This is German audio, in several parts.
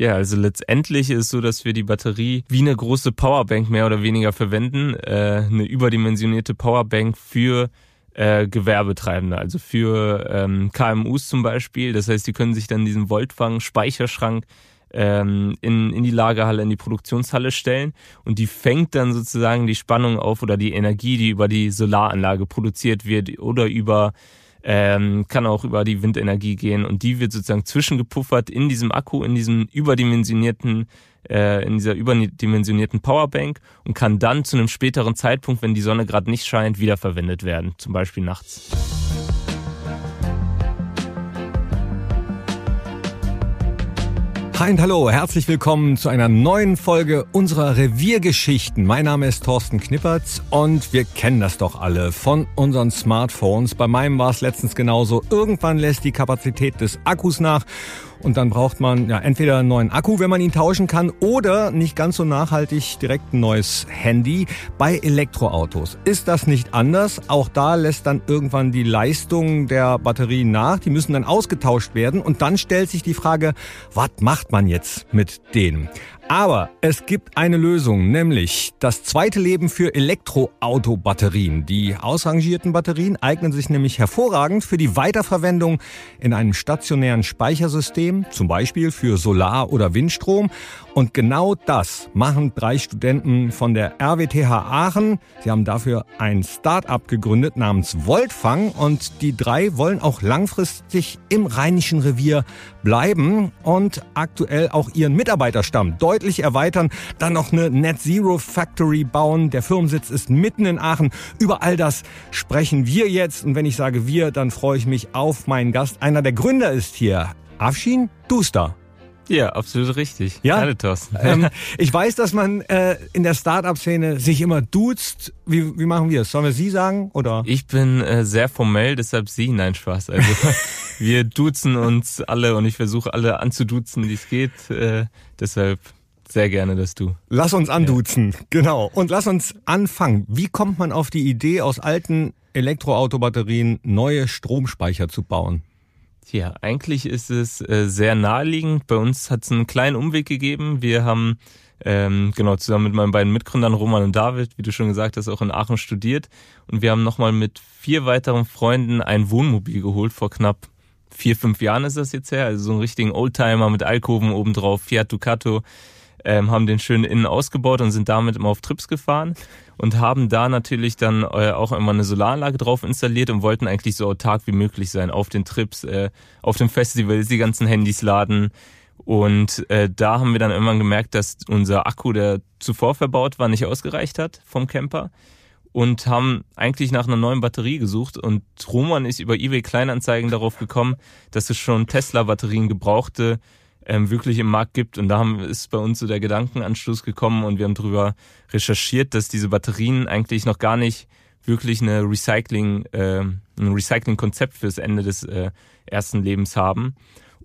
Ja, also letztendlich ist es so, dass wir die Batterie wie eine große Powerbank mehr oder weniger verwenden. Äh, eine überdimensionierte Powerbank für äh, Gewerbetreibende, also für ähm, KMUs zum Beispiel. Das heißt, die können sich dann diesen Voltfang-Speicherschrank ähm, in, in die Lagerhalle, in die Produktionshalle stellen und die fängt dann sozusagen die Spannung auf oder die Energie, die über die Solaranlage produziert wird oder über ähm, kann auch über die Windenergie gehen und die wird sozusagen zwischengepuffert in diesem Akku, in diesem überdimensionierten, äh, in dieser überdimensionierten Powerbank und kann dann zu einem späteren Zeitpunkt, wenn die Sonne gerade nicht scheint, wiederverwendet werden, zum Beispiel nachts. Hi und hallo, herzlich willkommen zu einer neuen Folge unserer Reviergeschichten. Mein Name ist Thorsten Knippertz und wir kennen das doch alle von unseren Smartphones. Bei meinem war es letztens genauso. Irgendwann lässt die Kapazität des Akkus nach und dann braucht man ja entweder einen neuen Akku, wenn man ihn tauschen kann, oder nicht ganz so nachhaltig direkt ein neues Handy. Bei Elektroautos ist das nicht anders. Auch da lässt dann irgendwann die Leistung der Batterien nach. Die müssen dann ausgetauscht werden. Und dann stellt sich die Frage, was macht man jetzt mit denen? Aber es gibt eine Lösung, nämlich das zweite Leben für Elektroautobatterien. Die ausrangierten Batterien eignen sich nämlich hervorragend für die Weiterverwendung in einem stationären Speichersystem, zum Beispiel für Solar- oder Windstrom. Und genau das machen drei Studenten von der RWTH Aachen. Sie haben dafür ein Start-up gegründet namens Voltfang und die drei wollen auch langfristig im Rheinischen Revier bleiben und aktuell auch ihren Mitarbeiterstamm deutlich erweitern, dann noch eine Net Zero Factory bauen. Der Firmensitz ist mitten in Aachen. Über all das sprechen wir jetzt und wenn ich sage wir, dann freue ich mich auf meinen Gast. Einer der Gründer ist hier. Afshin Duster. Ja, absolut richtig. Ja, Alle Thorsten. Ähm, ich weiß, dass man äh, in der Startup-Szene sich immer duzt. Wie, wie machen wir es? Sollen wir Sie sagen oder? Ich bin äh, sehr formell, deshalb Sie. Nein, Spaß. Also wir duzen uns alle und ich versuche alle anzuduzen, wie es geht. Äh, deshalb sehr gerne, dass du. Lass uns anduzen, ja. genau. Und lass uns anfangen. Wie kommt man auf die Idee, aus alten Elektroautobatterien neue Stromspeicher zu bauen? Ja, eigentlich ist es äh, sehr naheliegend. Bei uns hat es einen kleinen Umweg gegeben. Wir haben ähm, genau zusammen mit meinen beiden Mitgründern Roman und David, wie du schon gesagt hast, auch in Aachen studiert. Und wir haben nochmal mit vier weiteren Freunden ein Wohnmobil geholt. Vor knapp vier, fünf Jahren ist das jetzt her. Also so einen richtigen Oldtimer mit Alkoven obendrauf, Fiat Ducato ähm, haben den schön innen ausgebaut und sind damit immer auf Trips gefahren und haben da natürlich dann äh, auch immer eine Solaranlage drauf installiert und wollten eigentlich so autark wie möglich sein auf den Trips, äh, auf dem Festival, die ganzen Handys laden. Und äh, da haben wir dann irgendwann gemerkt, dass unser Akku, der zuvor verbaut war, nicht ausgereicht hat vom Camper und haben eigentlich nach einer neuen Batterie gesucht und Roman ist über eBay Kleinanzeigen darauf gekommen, dass es schon Tesla Batterien gebrauchte ähm, wirklich im Markt gibt. Und da haben, ist bei uns so der Gedankenanschluss gekommen und wir haben darüber recherchiert, dass diese Batterien eigentlich noch gar nicht wirklich eine Recycling, äh, ein Recycling-Konzept fürs Ende des äh, ersten Lebens haben.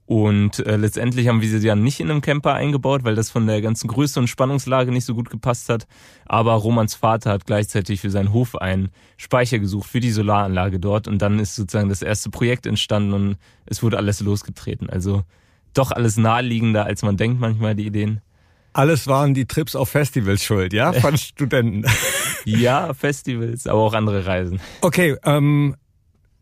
Und äh, letztendlich haben wir sie dann nicht in einem Camper eingebaut, weil das von der ganzen Größe und Spannungslage nicht so gut gepasst hat. Aber Romans Vater hat gleichzeitig für seinen Hof einen Speicher gesucht für die Solaranlage dort. Und dann ist sozusagen das erste Projekt entstanden und es wurde alles losgetreten. Also doch alles naheliegender, als man denkt manchmal, die Ideen. Alles waren die Trips auf Festivals schuld, ja, von Studenten. ja, Festivals, aber auch andere Reisen. Okay, ähm,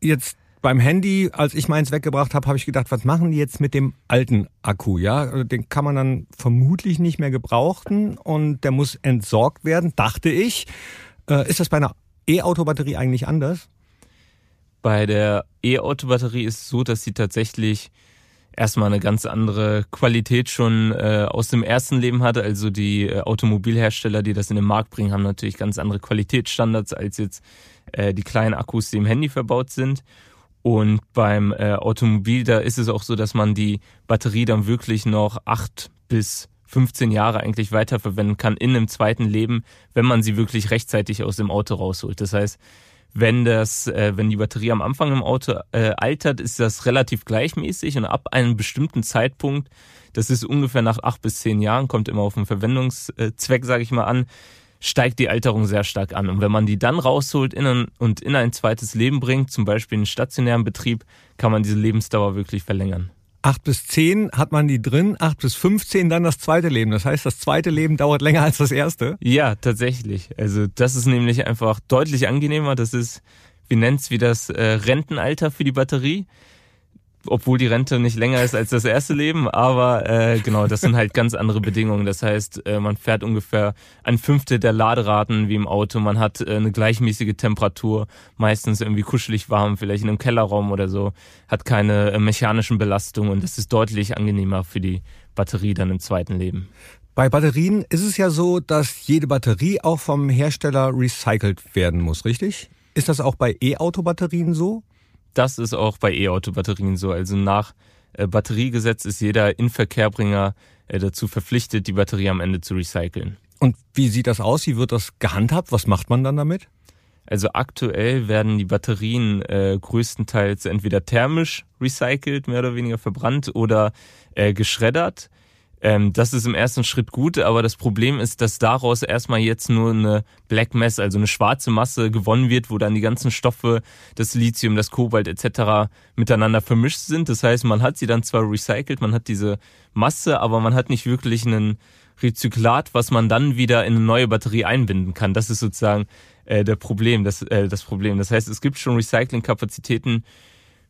jetzt beim Handy, als ich meins weggebracht habe, habe ich gedacht, was machen die jetzt mit dem alten Akku? Ja, den kann man dann vermutlich nicht mehr gebrauchen und der muss entsorgt werden, dachte ich. Äh, ist das bei einer E-Auto-Batterie eigentlich anders? Bei der E-Auto-Batterie ist es so, dass sie tatsächlich erstmal eine ganz andere Qualität schon äh, aus dem ersten Leben hatte. Also die äh, Automobilhersteller, die das in den Markt bringen, haben natürlich ganz andere Qualitätsstandards als jetzt äh, die kleinen Akkus, die im Handy verbaut sind. Und beim äh, Automobil, da ist es auch so, dass man die Batterie dann wirklich noch acht bis 15 Jahre eigentlich weiterverwenden kann in einem zweiten Leben, wenn man sie wirklich rechtzeitig aus dem Auto rausholt. Das heißt, wenn das, äh, wenn die Batterie am Anfang im Auto äh, altert, ist das relativ gleichmäßig und ab einem bestimmten Zeitpunkt, das ist ungefähr nach acht bis zehn Jahren, kommt immer auf den Verwendungszweck, sage ich mal an, steigt die Alterung sehr stark an. Und wenn man die dann rausholt in ein, und in ein zweites Leben bringt, zum Beispiel einen stationären Betrieb, kann man diese Lebensdauer wirklich verlängern. 8 bis 10 hat man die drin, 8 bis 15 dann das zweite Leben. Das heißt, das zweite Leben dauert länger als das erste? Ja, tatsächlich. Also das ist nämlich einfach deutlich angenehmer. Das ist, wie nennt's wie das äh, Rentenalter für die Batterie obwohl die Rente nicht länger ist als das erste Leben, aber äh, genau, das sind halt ganz andere Bedingungen. Das heißt, äh, man fährt ungefähr ein Fünftel der Laderaten wie im Auto, man hat äh, eine gleichmäßige Temperatur, meistens irgendwie kuschelig warm, vielleicht in einem Kellerraum oder so, hat keine äh, mechanischen Belastungen und das ist deutlich angenehmer für die Batterie dann im zweiten Leben. Bei Batterien ist es ja so, dass jede Batterie auch vom Hersteller recycelt werden muss, richtig? Ist das auch bei E-Auto-Batterien so? Das ist auch bei E-Auto-Batterien so. Also nach äh, Batteriegesetz ist jeder Inverkehrbringer äh, dazu verpflichtet, die Batterie am Ende zu recyceln. Und wie sieht das aus? Wie wird das gehandhabt? Was macht man dann damit? Also aktuell werden die Batterien äh, größtenteils entweder thermisch recycelt, mehr oder weniger verbrannt oder äh, geschreddert. Ähm, das ist im ersten Schritt gut, aber das Problem ist, dass daraus erstmal jetzt nur eine Black Mass, also eine schwarze Masse gewonnen wird, wo dann die ganzen Stoffe, das Lithium, das Kobalt etc. miteinander vermischt sind. Das heißt, man hat sie dann zwar recycelt, man hat diese Masse, aber man hat nicht wirklich einen Rezyklat, was man dann wieder in eine neue Batterie einbinden kann. Das ist sozusagen äh, der Problem, das, äh, das Problem. Das heißt, es gibt schon Recyclingkapazitäten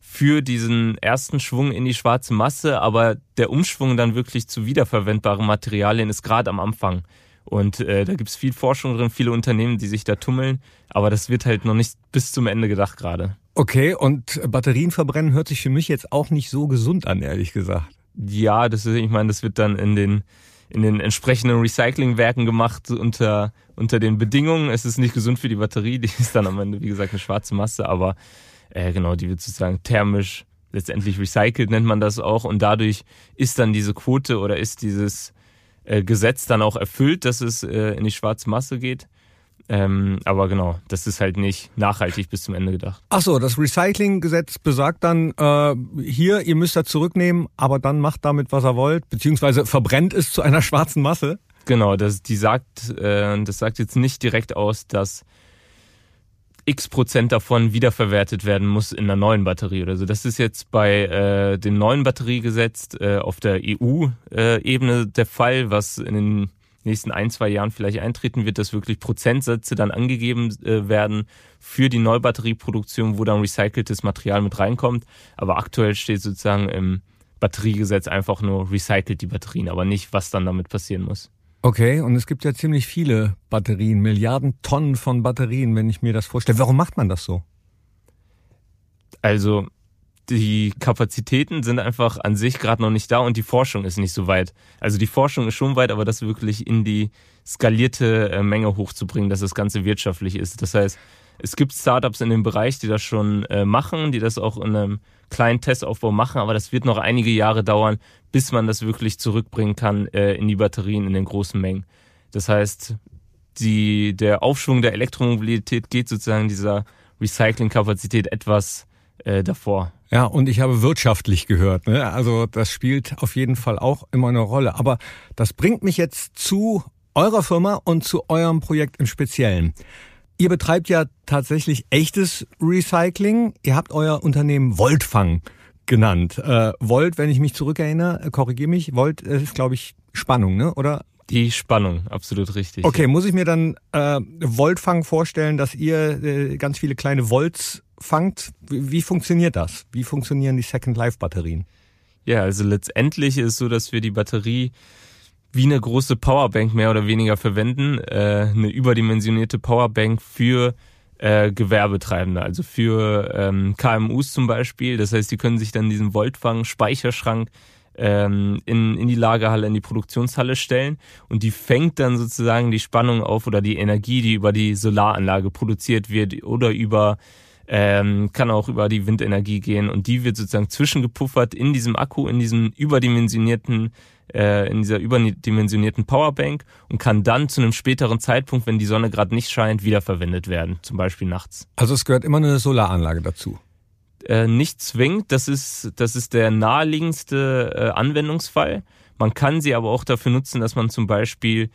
für diesen ersten Schwung in die schwarze Masse, aber der Umschwung dann wirklich zu wiederverwendbaren Materialien ist gerade am Anfang. Und äh, da gibt's viel Forschung drin, viele Unternehmen, die sich da tummeln, aber das wird halt noch nicht bis zum Ende gedacht gerade. Okay, und Batterien verbrennen hört sich für mich jetzt auch nicht so gesund an, ehrlich gesagt. Ja, das ist, ich meine, das wird dann in den in den entsprechenden Recyclingwerken gemacht unter unter den Bedingungen. Es ist nicht gesund für die Batterie, die ist dann am Ende wie gesagt eine schwarze Masse, aber äh, genau, die wird sozusagen thermisch letztendlich recycelt, nennt man das auch. Und dadurch ist dann diese Quote oder ist dieses äh, Gesetz dann auch erfüllt, dass es äh, in die schwarze Masse geht. Ähm, aber genau, das ist halt nicht nachhaltig bis zum Ende gedacht. Ach so, das Recycling-Gesetz besagt dann, äh, hier, ihr müsst das zurücknehmen, aber dann macht damit, was ihr wollt, beziehungsweise verbrennt es zu einer schwarzen Masse. Genau, das, die sagt, äh, das sagt jetzt nicht direkt aus, dass x Prozent davon wiederverwertet werden muss in einer neuen Batterie oder so. Das ist jetzt bei äh, dem neuen Batteriegesetz äh, auf der EU-Ebene der Fall, was in den nächsten ein, zwei Jahren vielleicht eintreten wird, dass wirklich Prozentsätze dann angegeben äh, werden für die Neubatterieproduktion, wo dann recyceltes Material mit reinkommt. Aber aktuell steht sozusagen im Batteriegesetz einfach nur recycelt die Batterien, aber nicht, was dann damit passieren muss. Okay, und es gibt ja ziemlich viele Batterien, Milliarden Tonnen von Batterien, wenn ich mir das vorstelle. Warum macht man das so? Also die Kapazitäten sind einfach an sich gerade noch nicht da und die Forschung ist nicht so weit. Also die Forschung ist schon weit, aber das wirklich in die skalierte äh, Menge hochzubringen, dass das Ganze wirtschaftlich ist. Das heißt, es gibt Startups in dem Bereich, die das schon äh, machen, die das auch in einem kleinen Testaufbau machen, aber das wird noch einige Jahre dauern, bis man das wirklich zurückbringen kann äh, in die Batterien in den großen Mengen. Das heißt, die, der Aufschwung der Elektromobilität geht sozusagen dieser Recyclingkapazität etwas äh, davor. Ja, und ich habe wirtschaftlich gehört. Ne? Also das spielt auf jeden Fall auch immer eine Rolle. Aber das bringt mich jetzt zu eurer Firma und zu eurem Projekt im Speziellen. Ihr betreibt ja tatsächlich echtes Recycling. Ihr habt euer Unternehmen Voltfang genannt. Äh, Volt, wenn ich mich zurückerinnere, äh, korrigiere mich, Volt ist, glaube ich, Spannung, ne? oder? Die Spannung, absolut richtig. Okay, muss ich mir dann äh, Voltfang vorstellen, dass ihr äh, ganz viele kleine Volts fangt? Wie, wie funktioniert das? Wie funktionieren die Second Life Batterien? Ja, also letztendlich ist es so, dass wir die Batterie wie eine große Powerbank mehr oder weniger verwenden, äh, eine überdimensionierte Powerbank für äh, Gewerbetreibende, also für ähm, KMUs zum Beispiel. Das heißt, die können sich dann diesen Voltfang Speicherschrank ähm, in, in die Lagerhalle, in die Produktionshalle stellen und die fängt dann sozusagen die Spannung auf oder die Energie, die über die Solaranlage produziert wird oder über ähm, kann auch über die Windenergie gehen und die wird sozusagen zwischengepuffert in diesem Akku, in diesem überdimensionierten äh, in dieser überdimensionierten Powerbank und kann dann zu einem späteren Zeitpunkt, wenn die Sonne gerade nicht scheint, wiederverwendet werden, zum Beispiel nachts. Also es gehört immer eine Solaranlage dazu. Äh, nicht zwingend, das ist, das ist der naheliegendste äh, Anwendungsfall. Man kann sie aber auch dafür nutzen, dass man zum Beispiel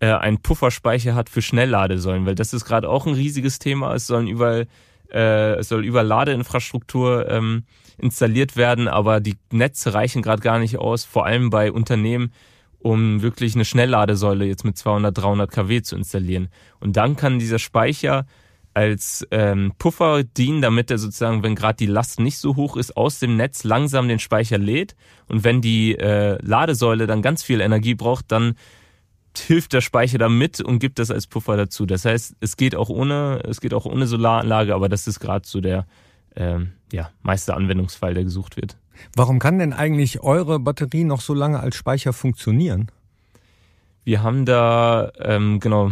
äh, einen Pufferspeicher hat für Schnellladesäulen, weil das ist gerade auch ein riesiges Thema. Es sollen überall äh, es soll über Ladeinfrastruktur ähm, installiert werden, aber die Netze reichen gerade gar nicht aus, vor allem bei Unternehmen, um wirklich eine Schnellladesäule jetzt mit 200, 300 kW zu installieren. Und dann kann dieser Speicher als ähm, Puffer dienen, damit er sozusagen, wenn gerade die Last nicht so hoch ist, aus dem Netz langsam den Speicher lädt. Und wenn die äh, Ladesäule dann ganz viel Energie braucht, dann hilft der Speicher da mit und gibt das als Puffer dazu. Das heißt, es geht auch ohne, es geht auch ohne Solaranlage, aber das ist gerade so der ähm, ja, meiste Anwendungsfall, der gesucht wird. Warum kann denn eigentlich eure Batterie noch so lange als Speicher funktionieren? Wir haben da ähm, genau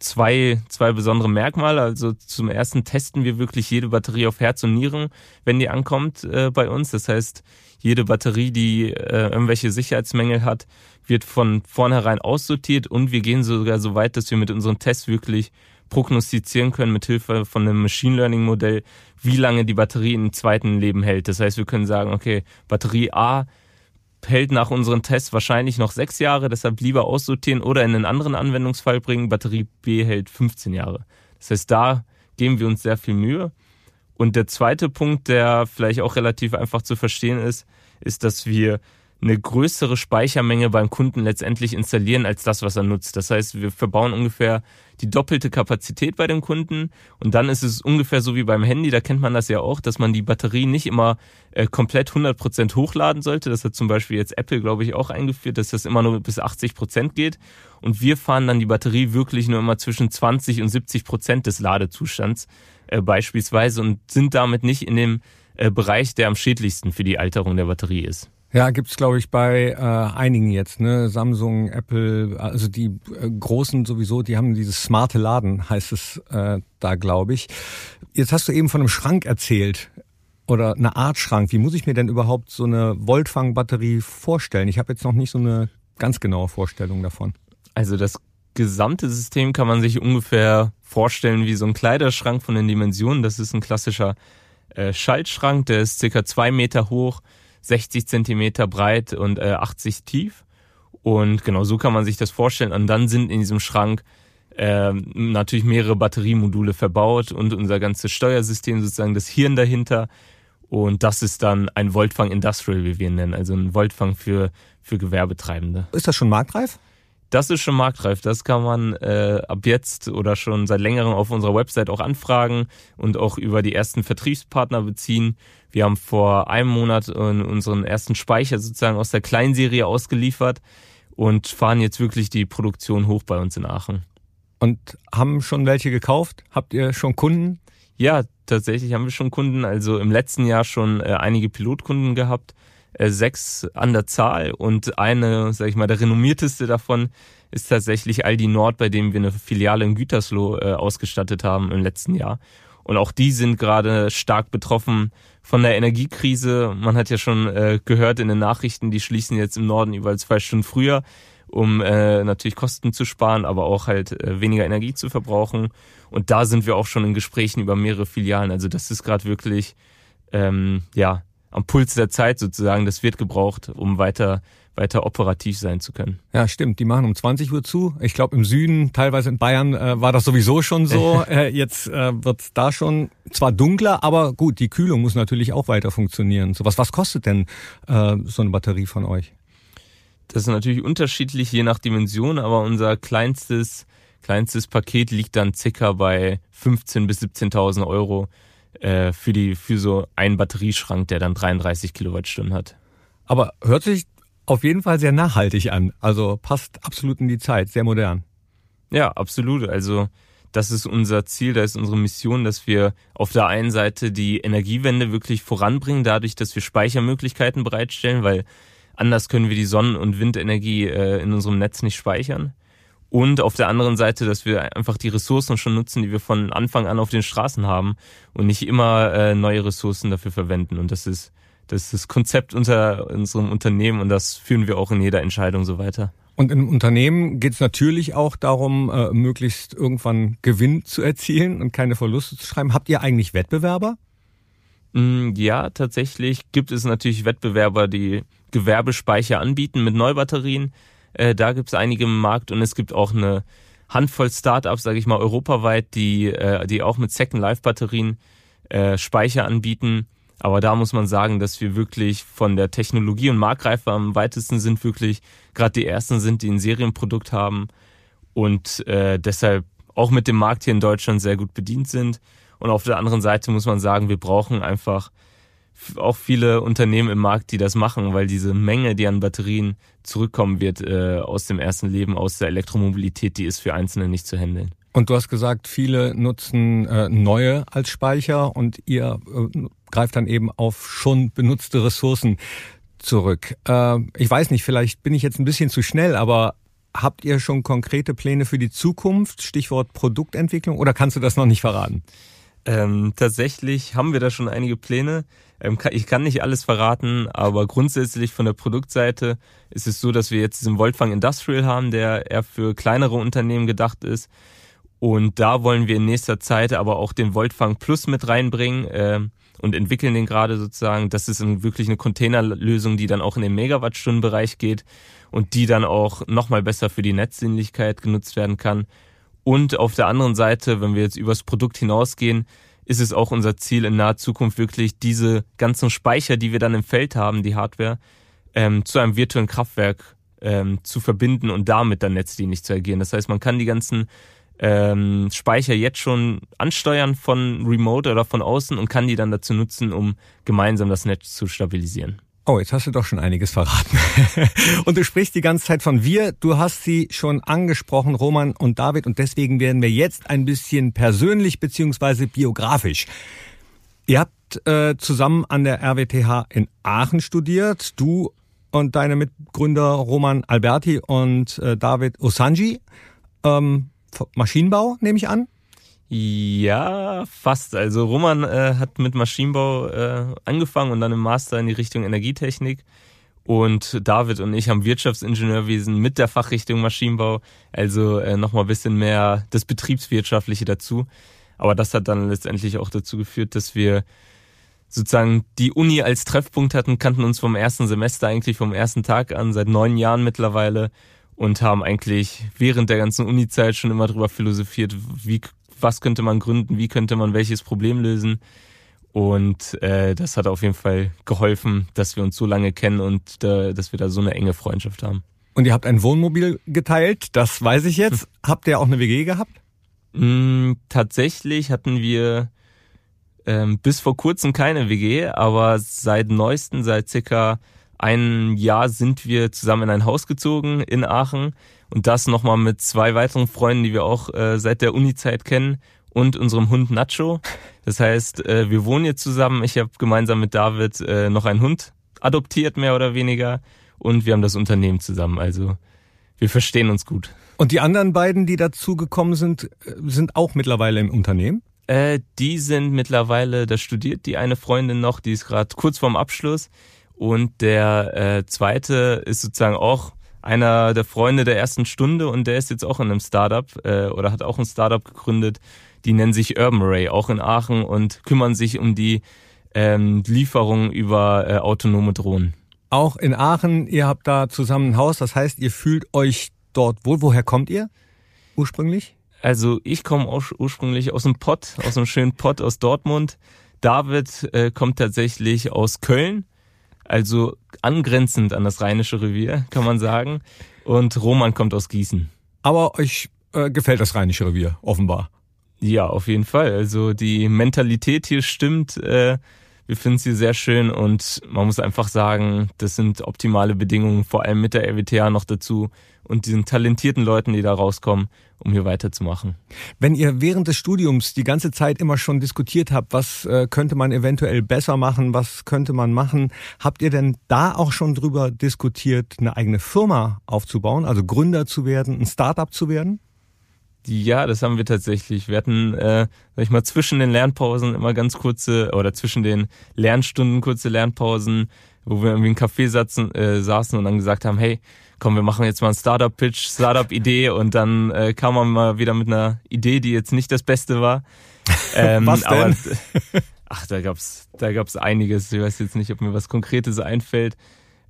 zwei, zwei besondere Merkmale. Also zum ersten testen wir wirklich jede Batterie auf Herz und Nieren, wenn die ankommt äh, bei uns. Das heißt, jede Batterie, die äh, irgendwelche Sicherheitsmängel hat, wird von vornherein aussortiert und wir gehen sogar so weit, dass wir mit unseren Tests wirklich prognostizieren können mit Hilfe von einem Machine Learning Modell, wie lange die Batterie im zweiten Leben hält. Das heißt, wir können sagen, okay, Batterie A hält nach unseren Tests wahrscheinlich noch sechs Jahre, deshalb lieber aussortieren oder in einen anderen Anwendungsfall bringen. Batterie B hält 15 Jahre. Das heißt, da geben wir uns sehr viel Mühe. Und der zweite Punkt, der vielleicht auch relativ einfach zu verstehen ist, ist, dass wir eine größere Speichermenge beim Kunden letztendlich installieren als das, was er nutzt. Das heißt, wir verbauen ungefähr die doppelte Kapazität bei dem Kunden und dann ist es ungefähr so wie beim Handy, da kennt man das ja auch, dass man die Batterie nicht immer äh, komplett 100% hochladen sollte. Das hat zum Beispiel jetzt Apple, glaube ich, auch eingeführt, dass das immer nur bis 80% geht und wir fahren dann die Batterie wirklich nur immer zwischen 20 und 70% des Ladezustands äh, beispielsweise und sind damit nicht in dem äh, Bereich, der am schädlichsten für die Alterung der Batterie ist. Ja, gibt's glaube ich bei äh, einigen jetzt, ne? Samsung, Apple, also die äh, großen sowieso, die haben dieses smarte Laden, heißt es äh, da, glaube ich. Jetzt hast du eben von einem Schrank erzählt oder eine Art Schrank. Wie muss ich mir denn überhaupt so eine Voltfang-Batterie vorstellen? Ich habe jetzt noch nicht so eine ganz genaue Vorstellung davon. Also das gesamte System kann man sich ungefähr vorstellen wie so ein Kleiderschrank von den Dimensionen. Das ist ein klassischer äh, Schaltschrank, der ist circa zwei Meter hoch 60 Zentimeter breit und äh, 80 tief. Und genau so kann man sich das vorstellen. Und dann sind in diesem Schrank äh, natürlich mehrere Batteriemodule verbaut und unser ganzes Steuersystem, sozusagen das Hirn dahinter. Und das ist dann ein Voltfang Industrial, wie wir ihn nennen, also ein Voltfang für, für Gewerbetreibende. Ist das schon marktreif? Das ist schon marktreif. Das kann man äh, ab jetzt oder schon seit längerem auf unserer Website auch anfragen und auch über die ersten Vertriebspartner beziehen. Wir haben vor einem Monat unseren ersten Speicher sozusagen aus der Kleinserie ausgeliefert und fahren jetzt wirklich die Produktion hoch bei uns in Aachen. Und haben schon welche gekauft? Habt ihr schon Kunden? Ja, tatsächlich haben wir schon Kunden. Also im letzten Jahr schon äh, einige Pilotkunden gehabt äh, sechs an der Zahl und eine, sag ich mal, der renommierteste davon ist tatsächlich Aldi Nord, bei dem wir eine Filiale in Gütersloh äh, ausgestattet haben im letzten Jahr. Und auch die sind gerade stark betroffen von der Energiekrise. Man hat ja schon äh, gehört in den Nachrichten, die schließen jetzt im Norden überall zwei Stunden früher, um äh, natürlich Kosten zu sparen, aber auch halt äh, weniger Energie zu verbrauchen. Und da sind wir auch schon in Gesprächen über mehrere Filialen. Also das ist gerade wirklich ähm, ja am Puls der Zeit sozusagen. Das wird gebraucht, um weiter weiter operativ sein zu können. Ja, stimmt. Die machen um 20 Uhr zu. Ich glaube, im Süden, teilweise in Bayern, äh, war das sowieso schon so. äh, jetzt äh, wird da schon zwar dunkler, aber gut, die Kühlung muss natürlich auch weiter funktionieren. So was, was kostet denn äh, so eine Batterie von euch? Das ist natürlich unterschiedlich, je nach Dimension, aber unser kleinstes, kleinstes Paket liegt dann circa bei 15.000 bis 17.000 Euro äh, für die für so einen Batterieschrank, der dann 33 Kilowattstunden hat. Aber hört sich auf jeden Fall sehr nachhaltig an. Also passt absolut in die Zeit, sehr modern. Ja, absolut. Also das ist unser Ziel, da ist unsere Mission, dass wir auf der einen Seite die Energiewende wirklich voranbringen, dadurch, dass wir Speichermöglichkeiten bereitstellen, weil anders können wir die Sonnen- und Windenergie äh, in unserem Netz nicht speichern. Und auf der anderen Seite, dass wir einfach die Ressourcen schon nutzen, die wir von Anfang an auf den Straßen haben und nicht immer äh, neue Ressourcen dafür verwenden. Und das ist, das ist das Konzept unter unserem Unternehmen und das führen wir auch in jeder Entscheidung so weiter. Und im Unternehmen geht es natürlich auch darum, äh, möglichst irgendwann Gewinn zu erzielen und keine Verluste zu schreiben. Habt ihr eigentlich Wettbewerber? Mm, ja, tatsächlich gibt es natürlich Wettbewerber, die Gewerbespeicher anbieten mit Neubatterien. Äh, da gibt es einige im Markt und es gibt auch eine Handvoll Startups, sage ich mal, europaweit, die, äh, die auch mit Second Life Batterien äh, Speicher anbieten. Aber da muss man sagen, dass wir wirklich von der Technologie und Marktreife am weitesten sind, wirklich gerade die ersten sind, die ein Serienprodukt haben und äh, deshalb auch mit dem Markt hier in Deutschland sehr gut bedient sind. Und auf der anderen Seite muss man sagen, wir brauchen einfach auch viele Unternehmen im Markt, die das machen, weil diese Menge, die an Batterien zurückkommen wird äh, aus dem ersten Leben, aus der Elektromobilität, die ist für Einzelne nicht zu handeln. Und du hast gesagt, viele nutzen äh, neue als Speicher und ihr äh, greift dann eben auf schon benutzte Ressourcen zurück. Äh, ich weiß nicht, vielleicht bin ich jetzt ein bisschen zu schnell, aber habt ihr schon konkrete Pläne für die Zukunft? Stichwort Produktentwicklung oder kannst du das noch nicht verraten? Ähm, tatsächlich haben wir da schon einige Pläne. Ähm, ich kann nicht alles verraten, aber grundsätzlich von der Produktseite ist es so, dass wir jetzt diesen Voltfang Industrial haben, der eher für kleinere Unternehmen gedacht ist. Und da wollen wir in nächster Zeit aber auch den Voltfang Plus mit reinbringen äh, und entwickeln den gerade sozusagen. Das ist wirklich eine Containerlösung, die dann auch in den Megawattstundenbereich geht und die dann auch nochmal besser für die Netzdienlichkeit genutzt werden kann. Und auf der anderen Seite, wenn wir jetzt übers Produkt hinausgehen, ist es auch unser Ziel in naher Zukunft wirklich diese ganzen Speicher, die wir dann im Feld haben, die Hardware, ähm, zu einem virtuellen Kraftwerk ähm, zu verbinden und damit dann netzdienlich zu agieren. Das heißt, man kann die ganzen ähm, Speicher jetzt schon ansteuern von Remote oder von außen und kann die dann dazu nutzen, um gemeinsam das Netz zu stabilisieren. Oh, jetzt hast du doch schon einiges verraten. und du sprichst die ganze Zeit von wir. Du hast sie schon angesprochen, Roman und David. Und deswegen werden wir jetzt ein bisschen persönlich beziehungsweise biografisch. Ihr habt äh, zusammen an der RWTH in Aachen studiert. Du und deine Mitgründer Roman Alberti und äh, David Osanji. Ähm, Maschinenbau, nehme ich an? Ja, fast. Also Roman äh, hat mit Maschinenbau äh, angefangen und dann im Master in die Richtung Energietechnik. Und David und ich haben Wirtschaftsingenieurwesen mit der Fachrichtung Maschinenbau. Also äh, nochmal ein bisschen mehr das Betriebswirtschaftliche dazu. Aber das hat dann letztendlich auch dazu geführt, dass wir sozusagen die Uni als Treffpunkt hatten, kannten uns vom ersten Semester eigentlich vom ersten Tag an, seit neun Jahren mittlerweile und haben eigentlich während der ganzen Uni-Zeit schon immer darüber philosophiert, wie was könnte man gründen, wie könnte man welches Problem lösen. Und äh, das hat auf jeden Fall geholfen, dass wir uns so lange kennen und äh, dass wir da so eine enge Freundschaft haben. Und ihr habt ein Wohnmobil geteilt, das weiß ich jetzt. Hm. Habt ihr auch eine WG gehabt? Mm, tatsächlich hatten wir ähm, bis vor kurzem keine WG, aber seit neuesten, seit circa einem Jahr sind wir zusammen in ein Haus gezogen in Aachen und das nochmal mit zwei weiteren Freunden, die wir auch äh, seit der Uni-Zeit kennen und unserem Hund Nacho. Das heißt, äh, wir wohnen jetzt zusammen. Ich habe gemeinsam mit David äh, noch einen Hund adoptiert, mehr oder weniger. Und wir haben das Unternehmen zusammen. Also wir verstehen uns gut. Und die anderen beiden, die dazu gekommen sind, äh, sind auch mittlerweile im Unternehmen? Äh, die sind mittlerweile, da studiert die eine Freundin noch, die ist gerade kurz vorm Abschluss. Und der äh, zweite ist sozusagen auch einer der Freunde der ersten Stunde und der ist jetzt auch in einem Startup äh, oder hat auch ein Startup gegründet. Die nennen sich Urban Ray, auch in Aachen und kümmern sich um die ähm, Lieferung über äh, autonome Drohnen. Auch in Aachen, ihr habt da zusammen ein Haus, das heißt, ihr fühlt euch dort wohl. Woher kommt ihr ursprünglich? Also ich komme ursprünglich aus einem Pott, aus einem schönen Pott aus Dortmund. David äh, kommt tatsächlich aus Köln also angrenzend an das Rheinische Revier, kann man sagen. Und Roman kommt aus Gießen. Aber euch äh, gefällt das Rheinische Revier, offenbar. Ja, auf jeden Fall. Also die Mentalität hier stimmt. Äh, wir finden sie sehr schön und man muss einfach sagen, das sind optimale Bedingungen, vor allem mit der RWTH noch dazu und diesen talentierten Leuten, die da rauskommen, um hier weiterzumachen. Wenn ihr während des Studiums die ganze Zeit immer schon diskutiert habt, was äh, könnte man eventuell besser machen, was könnte man machen, habt ihr denn da auch schon drüber diskutiert, eine eigene Firma aufzubauen, also Gründer zu werden, ein Startup zu werden? Ja, das haben wir tatsächlich. Wir hatten, äh, sag ich mal, zwischen den Lernpausen immer ganz kurze oder zwischen den Lernstunden kurze Lernpausen, wo wir irgendwie im Café saßen, äh, saßen und dann gesagt haben, hey, komm, wir machen jetzt mal einen Startup-Pitch, Startup-Idee und dann äh, kam man mal wieder mit einer Idee, die jetzt nicht das Beste war. Ähm, was denn? Aber, ach, da gab's, da gab's einiges. Ich weiß jetzt nicht, ob mir was Konkretes einfällt.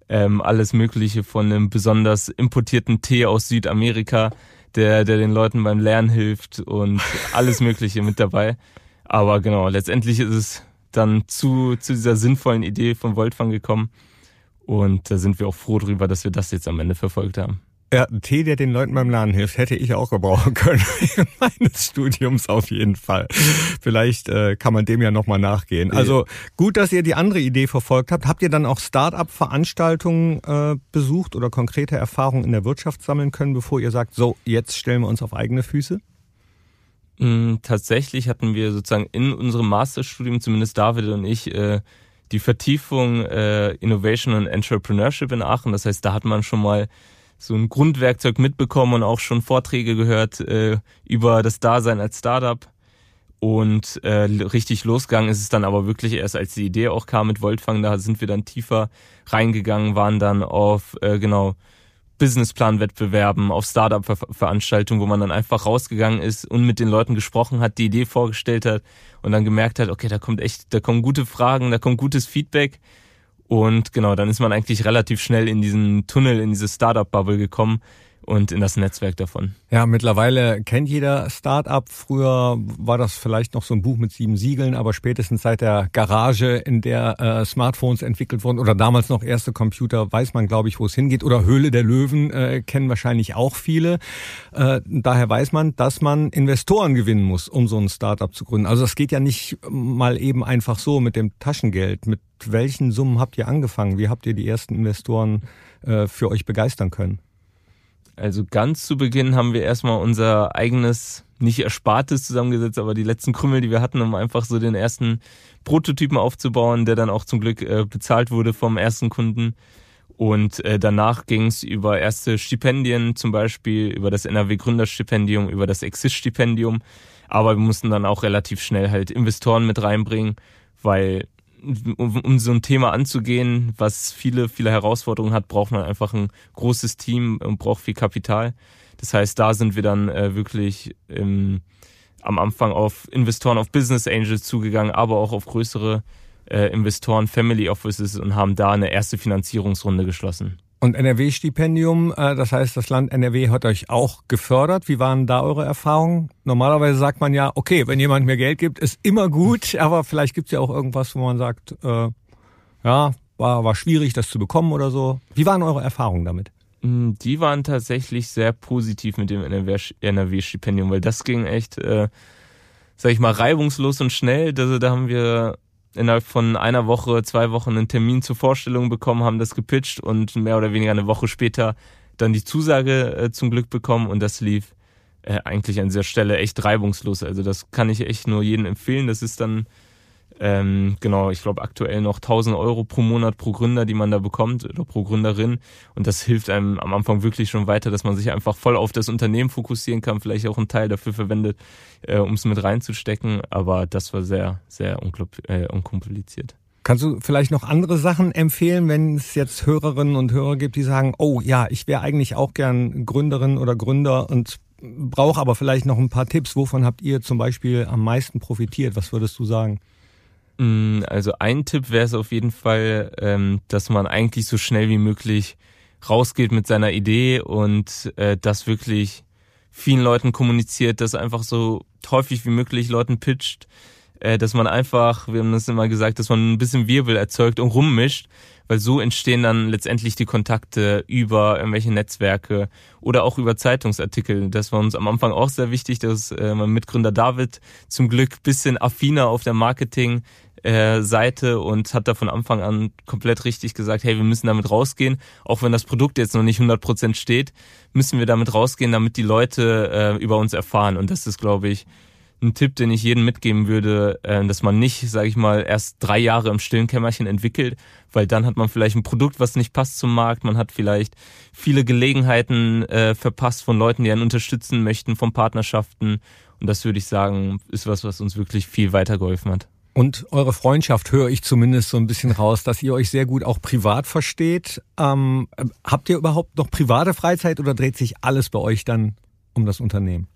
Ähm, alles Mögliche von einem besonders importierten Tee aus Südamerika der, der den Leuten beim Lernen hilft und alles Mögliche mit dabei. Aber genau, letztendlich ist es dann zu, zu dieser sinnvollen Idee von Voltfang gekommen. Und da sind wir auch froh drüber, dass wir das jetzt am Ende verfolgt haben. Ja, ein Tee, der den Leuten beim Lernen hilft, hätte ich auch gebrauchen können meines Studiums auf jeden Fall. Vielleicht äh, kann man dem ja nochmal nachgehen. Also gut, dass ihr die andere Idee verfolgt habt. Habt ihr dann auch Start-up-Veranstaltungen äh, besucht oder konkrete Erfahrungen in der Wirtschaft sammeln können, bevor ihr sagt, so, jetzt stellen wir uns auf eigene Füße? Mm, tatsächlich hatten wir sozusagen in unserem Masterstudium, zumindest David und ich, äh, die Vertiefung äh, Innovation und Entrepreneurship in Aachen. Das heißt, da hat man schon mal so ein Grundwerkzeug mitbekommen und auch schon Vorträge gehört äh, über das Dasein als Startup. Und äh, richtig losgegangen ist es dann aber wirklich erst, als die Idee auch kam mit Voltfang. Da sind wir dann tiefer reingegangen, waren dann auf äh, genau Businessplan-Wettbewerben, auf Startup-Veranstaltungen, wo man dann einfach rausgegangen ist und mit den Leuten gesprochen hat, die Idee vorgestellt hat und dann gemerkt hat, okay, da kommt echt, da kommen gute Fragen, da kommt gutes Feedback und genau, dann ist man eigentlich relativ schnell in diesen Tunnel, in diese Startup-Bubble gekommen und in das Netzwerk davon. Ja, mittlerweile kennt jeder Startup. Früher war das vielleicht noch so ein Buch mit sieben Siegeln, aber spätestens seit der Garage, in der äh, Smartphones entwickelt wurden oder damals noch erste Computer, weiß man, glaube ich, wo es hingeht. Oder Höhle der Löwen äh, kennen wahrscheinlich auch viele. Äh, daher weiß man, dass man Investoren gewinnen muss, um so ein Startup zu gründen. Also das geht ja nicht mal eben einfach so mit dem Taschengeld. Mit welchen Summen habt ihr angefangen? Wie habt ihr die ersten Investoren äh, für euch begeistern können? Also ganz zu Beginn haben wir erstmal unser eigenes, nicht Erspartes zusammengesetzt, aber die letzten Krümmel, die wir hatten, um einfach so den ersten Prototypen aufzubauen, der dann auch zum Glück äh, bezahlt wurde vom ersten Kunden. Und äh, danach ging es über erste Stipendien, zum Beispiel über das NRW Gründerstipendium, über das Exist-Stipendium. Aber wir mussten dann auch relativ schnell halt Investoren mit reinbringen, weil um, um so ein Thema anzugehen, was viele, viele Herausforderungen hat, braucht man einfach ein großes Team und braucht viel Kapital. Das heißt, da sind wir dann äh, wirklich im, am Anfang auf Investoren, auf Business Angels zugegangen, aber auch auf größere äh, Investoren, Family Offices und haben da eine erste Finanzierungsrunde geschlossen. Und NRW-Stipendium, äh, das heißt, das Land NRW hat euch auch gefördert. Wie waren da eure Erfahrungen? Normalerweise sagt man ja, okay, wenn jemand mir Geld gibt, ist immer gut, aber vielleicht gibt es ja auch irgendwas, wo man sagt, äh, ja, war, war schwierig, das zu bekommen oder so. Wie waren eure Erfahrungen damit? Mm, die waren tatsächlich sehr positiv mit dem NRW-Stipendium, weil das ging echt, äh, sag ich mal, reibungslos und schnell. Also da haben wir innerhalb von einer Woche, zwei Wochen einen Termin zur Vorstellung bekommen, haben das gepitcht und mehr oder weniger eine Woche später dann die Zusage äh, zum Glück bekommen und das lief äh, eigentlich an dieser Stelle echt reibungslos. Also das kann ich echt nur jedem empfehlen. Das ist dann ähm, genau, ich glaube aktuell noch 1000 Euro pro Monat pro Gründer, die man da bekommt oder pro Gründerin. Und das hilft einem am Anfang wirklich schon weiter, dass man sich einfach voll auf das Unternehmen fokussieren kann, vielleicht auch einen Teil dafür verwendet, äh, um es mit reinzustecken. Aber das war sehr, sehr äh, unkompliziert. Kannst du vielleicht noch andere Sachen empfehlen, wenn es jetzt Hörerinnen und Hörer gibt, die sagen, oh ja, ich wäre eigentlich auch gern Gründerin oder Gründer und brauche aber vielleicht noch ein paar Tipps. Wovon habt ihr zum Beispiel am meisten profitiert? Was würdest du sagen? Mm, also ein Tipp wäre es auf jeden Fall, ähm, dass man eigentlich so schnell wie möglich rausgeht mit seiner Idee und äh, das wirklich vielen Leuten kommuniziert, das einfach so häufig wie möglich Leuten pitcht, äh, dass man einfach, wir haben das immer gesagt, dass man ein bisschen Wirbel erzeugt und rummischt, weil so entstehen dann letztendlich die Kontakte über irgendwelche Netzwerke oder auch über Zeitungsartikel. Das war uns am Anfang auch sehr wichtig, dass äh, mein Mitgründer David zum Glück bisschen affiner auf der Marketing äh, Seite und hat da von Anfang an komplett richtig gesagt, hey, wir müssen damit rausgehen, auch wenn das Produkt jetzt noch nicht 100% steht, müssen wir damit rausgehen, damit die Leute äh, über uns erfahren. Und das ist, glaube ich, ein Tipp, den ich jedem mitgeben würde, äh, dass man nicht, sage ich mal, erst drei Jahre im stillen Kämmerchen entwickelt, weil dann hat man vielleicht ein Produkt, was nicht passt zum Markt, man hat vielleicht viele Gelegenheiten äh, verpasst von Leuten, die einen unterstützen möchten, von Partnerschaften. Und das würde ich sagen, ist was, was uns wirklich viel weitergeholfen hat. Und eure Freundschaft höre ich zumindest so ein bisschen raus, dass ihr euch sehr gut auch privat versteht. Ähm, habt ihr überhaupt noch private Freizeit oder dreht sich alles bei euch dann um das Unternehmen?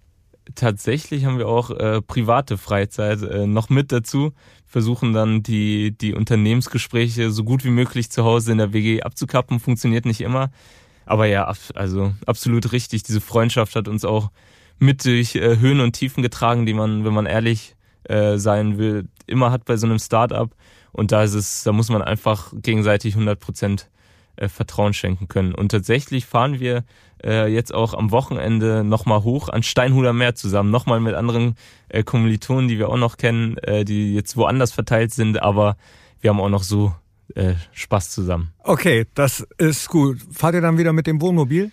Tatsächlich haben wir auch äh, private Freizeit äh, noch mit dazu. Versuchen dann die, die Unternehmensgespräche so gut wie möglich zu Hause in der WG abzukappen. Funktioniert nicht immer. Aber ja, also absolut richtig. Diese Freundschaft hat uns auch mit durch äh, Höhen und Tiefen getragen, die man, wenn man ehrlich äh, sein will, immer hat bei so einem Startup. Und da ist es, da muss man einfach gegenseitig 100 Prozent äh, Vertrauen schenken können. Und tatsächlich fahren wir äh, jetzt auch am Wochenende nochmal hoch an Steinhuder Meer zusammen, nochmal mit anderen äh, Kommilitonen, die wir auch noch kennen, äh, die jetzt woanders verteilt sind, aber wir haben auch noch so äh, Spaß zusammen. Okay, das ist gut. Fahrt ihr dann wieder mit dem Wohnmobil?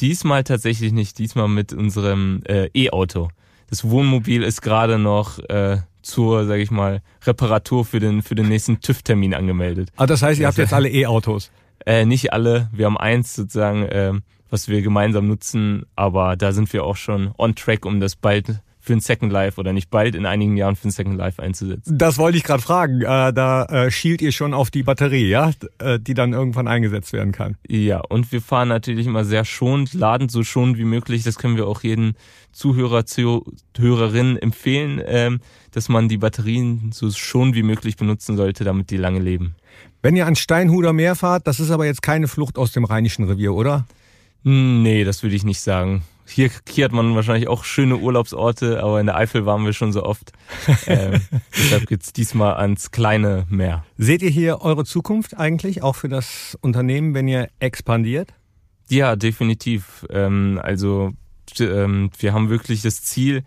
Diesmal tatsächlich nicht, diesmal mit unserem äh, E-Auto. Das Wohnmobil ist gerade noch äh, zur, sag ich mal, Reparatur für den, für den nächsten TÜV-Termin angemeldet. Ah, das heißt, ihr habt jetzt alle E-Autos? Äh, nicht alle. Wir haben eins sozusagen, äh, was wir gemeinsam nutzen, aber da sind wir auch schon on track, um das bald für ein Second Life oder nicht bald in einigen Jahren für ein Second Life einzusetzen. Das wollte ich gerade fragen. Äh, da äh, schielt ihr schon auf die Batterie, ja, äh, die dann irgendwann eingesetzt werden kann. Ja, und wir fahren natürlich immer sehr schonend, laden so schonend wie möglich. Das können wir auch jedem Zuhörer, Zuhörerin empfehlen, ähm, dass man die Batterien so schon wie möglich benutzen sollte, damit die lange leben. Wenn ihr an Steinhuder Meer fahrt, das ist aber jetzt keine Flucht aus dem Rheinischen Revier, oder? Nee, das würde ich nicht sagen. Hier, hier hat man wahrscheinlich auch schöne Urlaubsorte, aber in der Eifel waren wir schon so oft. ähm, deshalb geht's diesmal ans kleine Meer. Seht ihr hier eure Zukunft eigentlich, auch für das Unternehmen, wenn ihr expandiert? Ja, definitiv. Ähm, also ähm, wir haben wirklich das Ziel,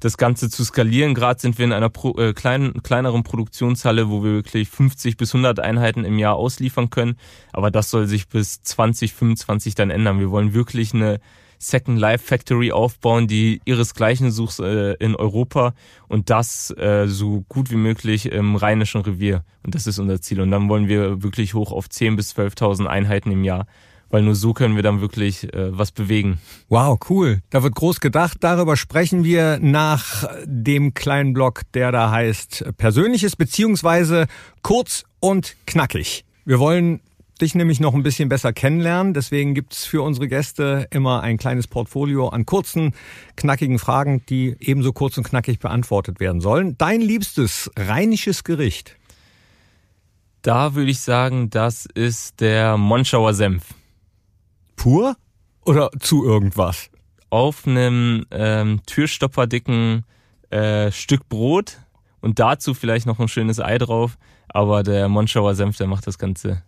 das Ganze zu skalieren. Gerade sind wir in einer Pro, äh, kleinen, kleineren Produktionshalle, wo wir wirklich 50 bis 100 Einheiten im Jahr ausliefern können. Aber das soll sich bis 2025 dann ändern. Wir wollen wirklich eine Second Life Factory aufbauen, die ihresgleichen sucht äh, in Europa und das äh, so gut wie möglich im Rheinischen Revier. Und das ist unser Ziel. Und dann wollen wir wirklich hoch auf 10.000 bis 12.000 Einheiten im Jahr weil nur so können wir dann wirklich äh, was bewegen. Wow, cool. Da wird groß gedacht. Darüber sprechen wir nach dem kleinen Blog, der da heißt Persönliches beziehungsweise kurz und knackig. Wir wollen dich nämlich noch ein bisschen besser kennenlernen. Deswegen gibt's für unsere Gäste immer ein kleines Portfolio an kurzen, knackigen Fragen, die ebenso kurz und knackig beantwortet werden sollen. Dein liebstes rheinisches Gericht? Da würde ich sagen, das ist der Monschauer Senf. Pur oder zu irgendwas? Auf einem ähm, türstopperdicken äh, Stück Brot und dazu vielleicht noch ein schönes Ei drauf. Aber der Monschauer Senf, der macht das Ganze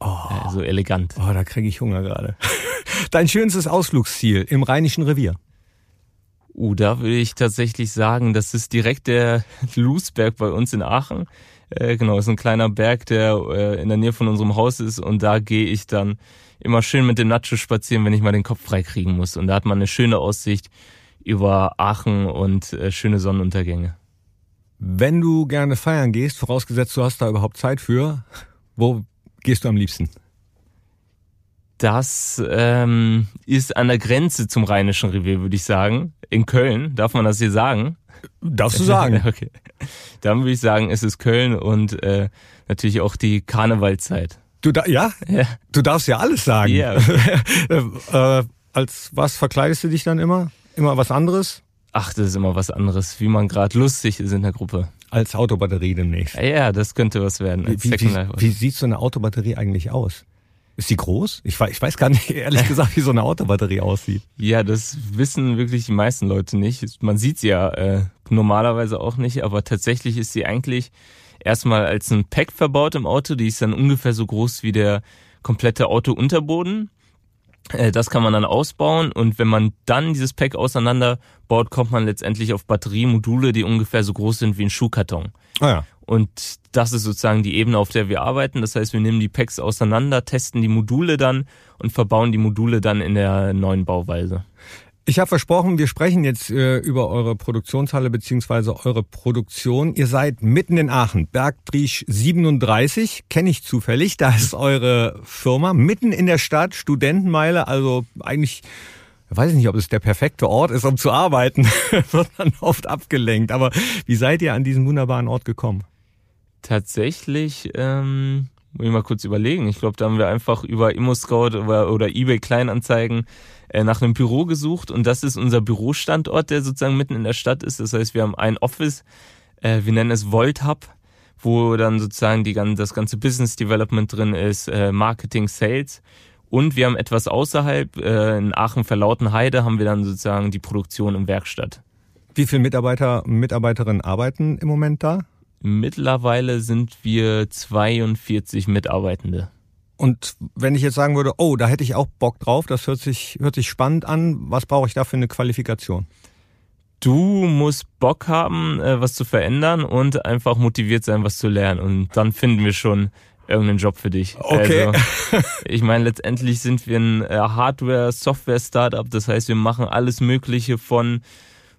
oh. äh, so elegant. Oh, da kriege ich Hunger gerade. Dein schönstes Ausflugsziel im Rheinischen Revier? Uh, da würde ich tatsächlich sagen, das ist direkt der Lusberg bei uns in Aachen. Äh, genau, ist ein kleiner Berg, der äh, in der Nähe von unserem Haus ist und da gehe ich dann immer schön mit dem Nacho spazieren, wenn ich mal den Kopf frei kriegen muss. Und da hat man eine schöne Aussicht über Aachen und äh, schöne Sonnenuntergänge. Wenn du gerne feiern gehst, vorausgesetzt du hast da überhaupt Zeit für, wo gehst du am liebsten? Das ähm, ist an der Grenze zum Rheinischen Revier, würde ich sagen. In Köln, darf man das hier sagen? Darfst du sagen. okay. Dann würde ich sagen, es ist Köln und äh, natürlich auch die Karnevalzeit. Du da, ja? ja? Du darfst ja alles sagen. Ja. äh, als was verkleidest du dich dann immer? Immer was anderes? Ach, das ist immer was anderes, wie man gerade lustig ist in der Gruppe. Als Autobatterie demnächst. Ja, das könnte was werden. Wie, wie, wie, sieht so eine Autobatterie eigentlich aus? Ist die groß? Ich weiß, ich weiß gar nicht, ehrlich gesagt, wie so eine Autobatterie aussieht. Ja, das wissen wirklich die meisten Leute nicht. Man sieht sie ja äh, normalerweise auch nicht, aber tatsächlich ist sie eigentlich erstmal als ein Pack verbaut im Auto. Die ist dann ungefähr so groß wie der komplette Autounterboden. Äh, das kann man dann ausbauen und wenn man dann dieses Pack auseinanderbaut, kommt man letztendlich auf Batteriemodule, die ungefähr so groß sind wie ein Schuhkarton. Ah ja. Und das ist sozusagen die Ebene, auf der wir arbeiten. Das heißt, wir nehmen die Packs auseinander, testen die Module dann und verbauen die Module dann in der neuen Bauweise. Ich habe versprochen, wir sprechen jetzt äh, über eure Produktionshalle beziehungsweise eure Produktion. Ihr seid mitten in Aachen, Bergdriesch 37, kenne ich zufällig. Da ist eure Firma mitten in der Stadt, Studentenmeile, also eigentlich ich weiß nicht, ob es der perfekte Ort ist, um zu arbeiten, wird man oft abgelenkt. Aber wie seid ihr an diesen wunderbaren Ort gekommen? Tatsächlich, ähm, muss ich mal kurz überlegen. Ich glaube, da haben wir einfach über ImmoScout oder, oder eBay Kleinanzeigen äh, nach einem Büro gesucht und das ist unser Bürostandort, der sozusagen mitten in der Stadt ist. Das heißt, wir haben ein Office, äh, wir nennen es Volt Hub, wo dann sozusagen die, das ganze Business Development drin ist, äh, Marketing, Sales. Und wir haben etwas außerhalb, äh, in Aachen-Verlautenheide haben wir dann sozusagen die Produktion im Werkstatt. Wie viele Mitarbeiter, Mitarbeiterinnen arbeiten im Moment da? Mittlerweile sind wir 42 Mitarbeitende. Und wenn ich jetzt sagen würde, oh, da hätte ich auch Bock drauf, das hört sich, hört sich spannend an, was brauche ich da für eine Qualifikation? Du musst Bock haben, äh, was zu verändern und einfach motiviert sein, was zu lernen. Und dann finden wir schon irgendeinen Job für dich. Okay. Also, ich meine, letztendlich sind wir ein äh, Hardware-Software-Startup. Das heißt, wir machen alles Mögliche von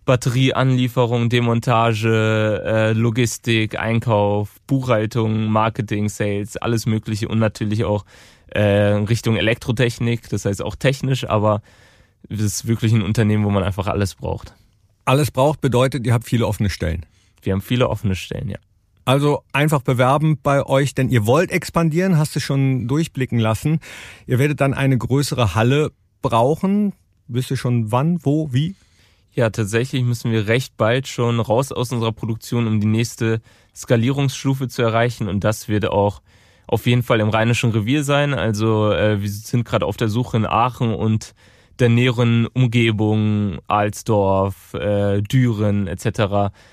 Batterieanlieferung, Demontage, äh, Logistik, Einkauf, Buchhaltung, Marketing, Sales, alles Mögliche und natürlich auch äh, Richtung Elektrotechnik, das heißt auch technisch, aber es ist wirklich ein Unternehmen, wo man einfach alles braucht. Alles braucht bedeutet, ihr habt viele offene Stellen. Wir haben viele offene Stellen, ja. Also einfach bewerben bei euch, denn ihr wollt expandieren, hast du schon durchblicken lassen. Ihr werdet dann eine größere Halle brauchen. Wisst ihr schon wann, wo, wie? Ja, tatsächlich müssen wir recht bald schon raus aus unserer Produktion, um die nächste Skalierungsstufe zu erreichen. Und das wird auch auf jeden Fall im Rheinischen Revier sein. Also äh, wir sind gerade auf der Suche in Aachen und der näheren Umgebung, Alsdorf, äh, Düren etc.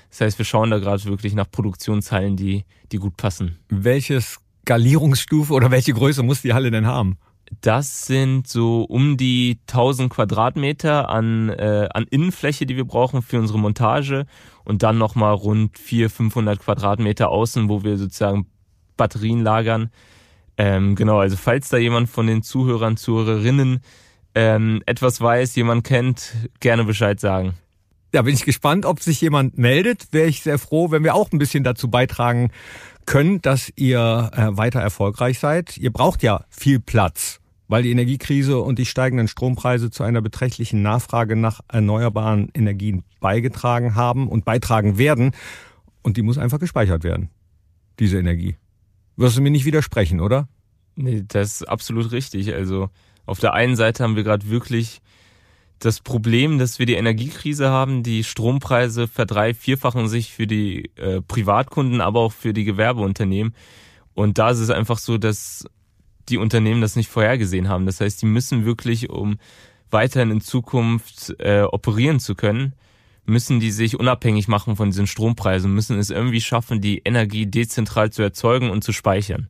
Das heißt, wir schauen da gerade wirklich nach Produktionshallen, die, die gut passen. Welche Skalierungsstufe oder welche Größe muss die Halle denn haben? Das sind so um die 1000 Quadratmeter an, äh, an Innenfläche, die wir brauchen für unsere Montage und dann nochmal rund 400, 500 Quadratmeter außen, wo wir sozusagen Batterien lagern. Ähm, genau, also falls da jemand von den Zuhörern, Zuhörerinnen ähm, etwas weiß, jemand kennt, gerne Bescheid sagen. Da bin ich gespannt, ob sich jemand meldet. Wäre ich sehr froh, wenn wir auch ein bisschen dazu beitragen können, dass ihr äh, weiter erfolgreich seid. Ihr braucht ja viel Platz, weil die Energiekrise und die steigenden Strompreise zu einer beträchtlichen Nachfrage nach erneuerbaren Energien beigetragen haben und beitragen werden. Und die muss einfach gespeichert werden, diese Energie. Wirst du mir nicht widersprechen, oder? Nee, das ist absolut richtig. Also auf der einen Seite haben wir gerade wirklich das Problem, dass wir die Energiekrise haben. Die Strompreise verdrei-, vierfachen sich für die äh, Privatkunden, aber auch für die Gewerbeunternehmen. Und da ist es einfach so, dass die Unternehmen das nicht vorhergesehen haben. Das heißt, die müssen wirklich, um weiterhin in Zukunft äh, operieren zu können, müssen die sich unabhängig machen von diesen Strompreisen, müssen es irgendwie schaffen, die Energie dezentral zu erzeugen und zu speichern.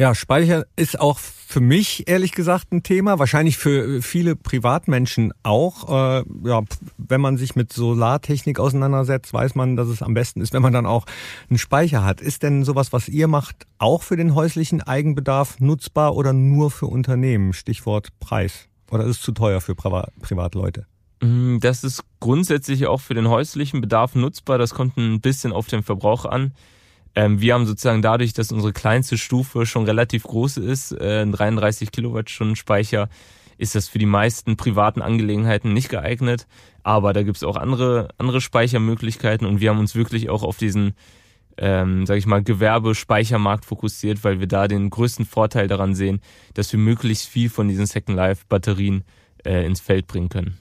Ja, Speicher ist auch für mich ehrlich gesagt ein Thema, wahrscheinlich für viele Privatmenschen auch. Äh, ja, wenn man sich mit Solartechnik auseinandersetzt, weiß man, dass es am besten ist, wenn man dann auch einen Speicher hat. Ist denn sowas, was ihr macht, auch für den häuslichen Eigenbedarf nutzbar oder nur für Unternehmen? Stichwort Preis. Oder ist es zu teuer für Privatleute? Mm, das ist grundsätzlich auch für den häuslichen Bedarf nutzbar. Das kommt ein bisschen auf den Verbrauch an. Ähm, wir haben sozusagen dadurch, dass unsere kleinste Stufe schon relativ groß ist, äh, ein 33 Kilowattstunden Speicher, ist das für die meisten privaten Angelegenheiten nicht geeignet. Aber da gibt's auch andere, andere Speichermöglichkeiten und wir haben uns wirklich auch auf diesen, ähm, sag ich mal, Gewerbespeichermarkt fokussiert, weil wir da den größten Vorteil daran sehen, dass wir möglichst viel von diesen Second Life Batterien äh, ins Feld bringen können.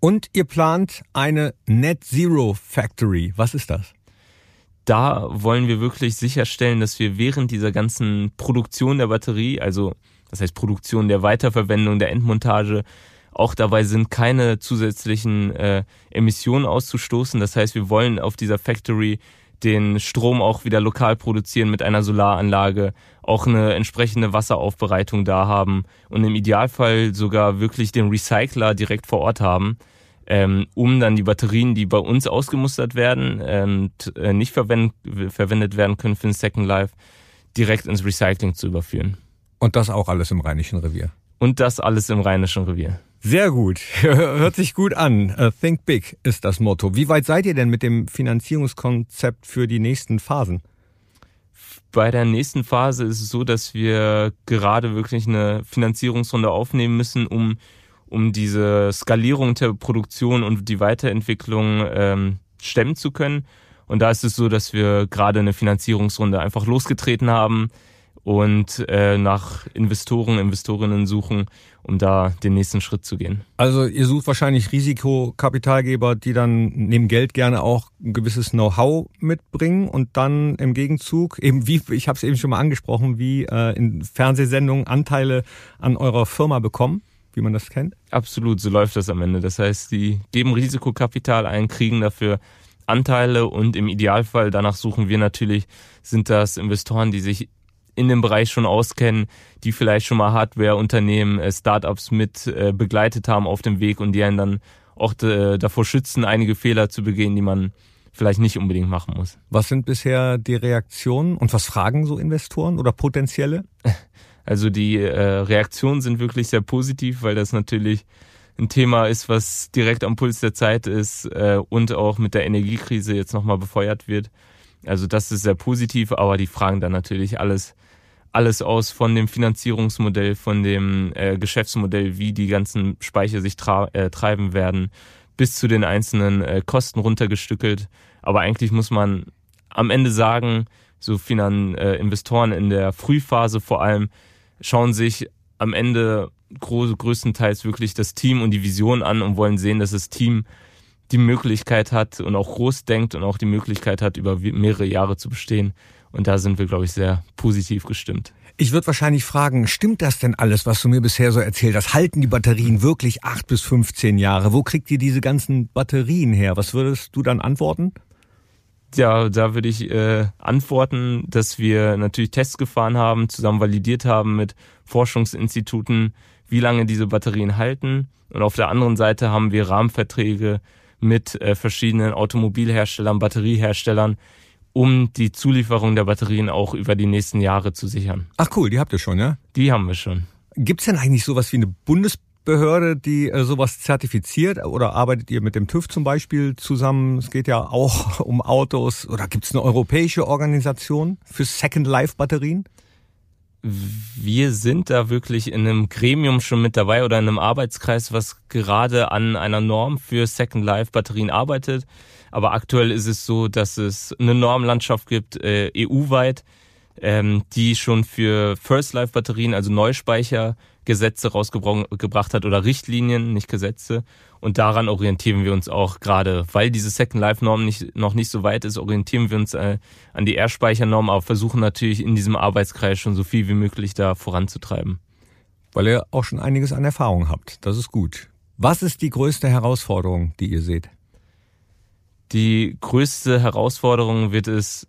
Und ihr plant eine Net Zero Factory. Was ist das? Da wollen wir wirklich sicherstellen, dass wir während dieser ganzen Produktion der Batterie, also das heißt Produktion der Weiterverwendung, der Endmontage, auch dabei sind, keine zusätzlichen äh, Emissionen auszustoßen. Das heißt, wir wollen auf dieser Factory den Strom auch wieder lokal produzieren mit einer Solaranlage, auch eine entsprechende Wasseraufbereitung da haben und im Idealfall sogar wirklich den Recycler direkt vor Ort haben ähm, um dann die Batterien, die bei uns ausgemustert werden und äh, nicht verwend verwendet werden können für ein Second Life, direkt ins Recycling zu überführen. Und das auch alles im Rheinischen Revier. Und das alles im Rheinischen Revier. Sehr gut. Hört sich gut an. Uh, think big ist das Motto. Wie weit seid ihr denn mit dem Finanzierungskonzept für die nächsten Phasen? Bei der nächsten Phase ist es so, dass wir gerade wirklich eine Finanzierungsrunde aufnehmen müssen, um um diese Skalierung der Produktion und die Weiterentwicklung ähm, stemmen zu können. Und da ist es so, dass wir gerade eine Finanzierungsrunde einfach losgetreten haben und äh, nach Investoren, Investorinnen suchen, um da den nächsten Schritt zu gehen. Also ihr sucht wahrscheinlich Risikokapitalgeber, die dann neben Geld gerne auch ein gewisses Know-how mitbringen und dann im Gegenzug eben wie ich habe es eben schon mal angesprochen, wie äh, in Fernsehsendungen Anteile an eurer Firma bekommen. Wie man das kennt? Absolut, so läuft das am Ende. Das heißt, die geben Risikokapital ein, kriegen dafür Anteile und im Idealfall, danach suchen wir natürlich, sind das Investoren, die sich in dem Bereich schon auskennen, die vielleicht schon mal Hardware-Unternehmen, äh, Startups mit äh, begleitet haben auf dem Weg und die einen dann auch äh, davor schützen, einige Fehler zu begehen, die man vielleicht nicht unbedingt machen muss. Was sind bisher die Reaktionen und was fragen so Investoren oder potenzielle? Also die äh, Reaktionen sind wirklich sehr positiv, weil das natürlich ein Thema ist, was direkt am Puls der Zeit ist äh, und auch mit der Energiekrise jetzt nochmal befeuert wird. Also das ist sehr positiv, aber die fragen dann natürlich alles, alles aus von dem Finanzierungsmodell, von dem äh, Geschäftsmodell, wie die ganzen Speicher sich äh, treiben werden, bis zu den einzelnen äh, Kosten runtergestückelt. Aber eigentlich muss man am Ende sagen, so Finan äh, Investoren in der Frühphase vor allem schauen sich am Ende größtenteils wirklich das Team und die Vision an und wollen sehen, dass das Team die Möglichkeit hat und auch groß denkt und auch die Möglichkeit hat, über mehrere Jahre zu bestehen. Und da sind wir, glaube ich, sehr positiv gestimmt. Ich würde wahrscheinlich fragen, stimmt das denn alles, was du mir bisher so erzählt hast? Halten die Batterien wirklich acht bis 15 Jahre? Wo kriegt ihr diese ganzen Batterien her? Was würdest du dann antworten? Ja, da würde ich äh, antworten, dass wir natürlich Tests gefahren haben, zusammen validiert haben mit Forschungsinstituten, wie lange diese Batterien halten. Und auf der anderen Seite haben wir Rahmenverträge mit äh, verschiedenen Automobilherstellern, Batterieherstellern, um die Zulieferung der Batterien auch über die nächsten Jahre zu sichern. Ach cool, die habt ihr schon, ja? Die haben wir schon. Gibt's denn eigentlich sowas wie eine Bundesbehörde, die äh, sowas zertifiziert? Oder arbeitet ihr mit dem TÜV zum Beispiel zusammen? Es geht ja auch um Autos. Oder gibt's eine europäische Organisation für Second Life Batterien? wir sind da wirklich in einem Gremium schon mit dabei oder in einem Arbeitskreis, was gerade an einer Norm für Second Life Batterien arbeitet. Aber aktuell ist es so, dass es eine Normlandschaft gibt, äh, EU-weit, ähm, die schon für First Life Batterien, also Neuspeichergesetze rausgebracht hat oder Richtlinien, nicht Gesetze. Und daran orientieren wir uns auch gerade, weil diese Second Life Norm nicht, noch nicht so weit ist, orientieren wir uns äh, an die R-Speichernorm, aber versuchen natürlich in diesem Arbeitskreis schon so viel wie möglich da voranzutreiben. Weil ihr auch schon einiges an Erfahrung habt. Das ist gut. Was ist die größte Herausforderung, die ihr seht? Die größte Herausforderung wird es